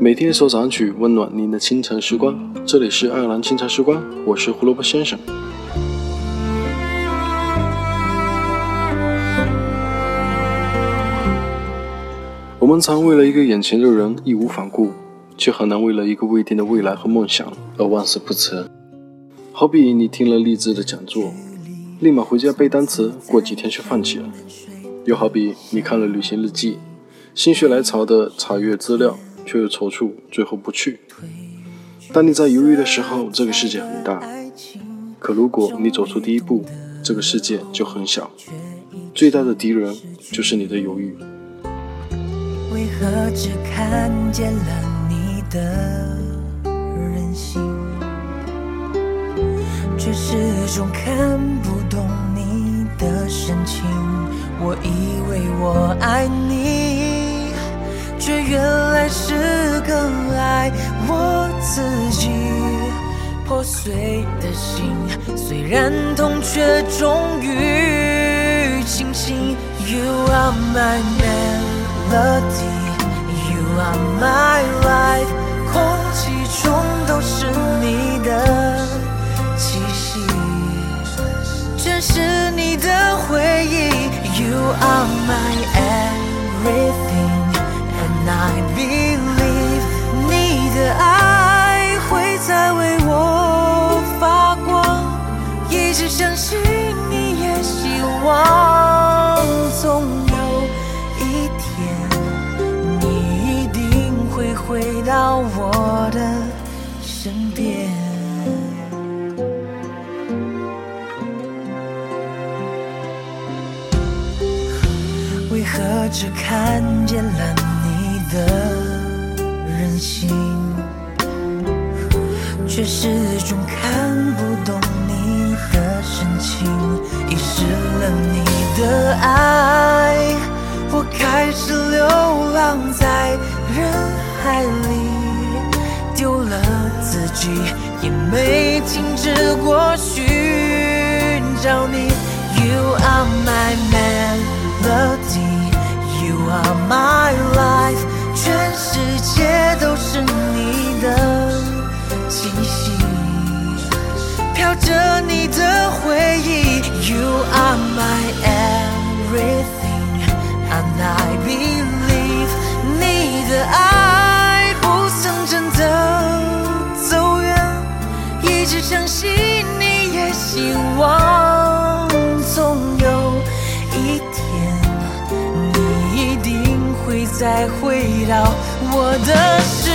每天一首早安曲，温暖您的清晨时光。这里是爱尔兰清晨时光，我是胡萝卜先生。我们常为了一个眼前的人义无反顾，却很难为了一个未定的未来和梦想而万死不辞。好比你听了励志的讲座，立马回家背单词，过几天却放弃了；又好比你看了旅行日记，心血来潮的查阅资料。却又踌躇，最后不去。当你在犹豫的时候，这个世界很大；可如果你走出第一步，这个世界就很小。最大的敌人就是你的犹豫。为何只看见了你的任性，却始终看不懂你的深情？我以为我爱你。是更爱我自己，破碎的心虽然痛，却终于清醒。You are my melody, you are my life，空气中都是你的气息，全是你的回忆。You are my everything。I believe 你的爱会再为我发光，一直相信你也希望，总有一天你一定会回到我的身边。为何只看见了？的任性，却始终看不懂你的深情，遗失了你的爱，我开始流浪在人海里，丢了自己，也没停止过寻找你。息，飘着你的回忆。You are my everything, and I believe 你的爱不曾真的走远，一直相信你也希望，总有一天你一定会再回。到我的世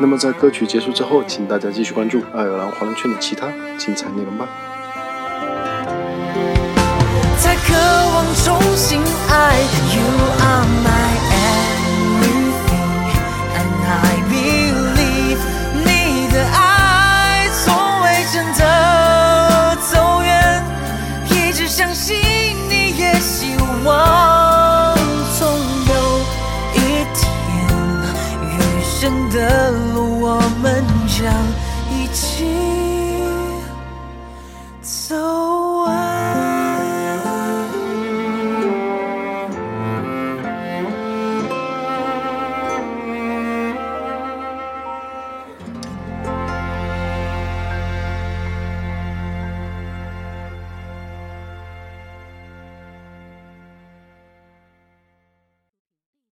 那么在歌曲结束之后，请大家继续关注爱尔兰华人圈的其他精彩内容吧。在渴望重新爱，You are my everything, and I believe 你的爱从未真的走远，一直相信你也希望，总有一天余生的。想一起走。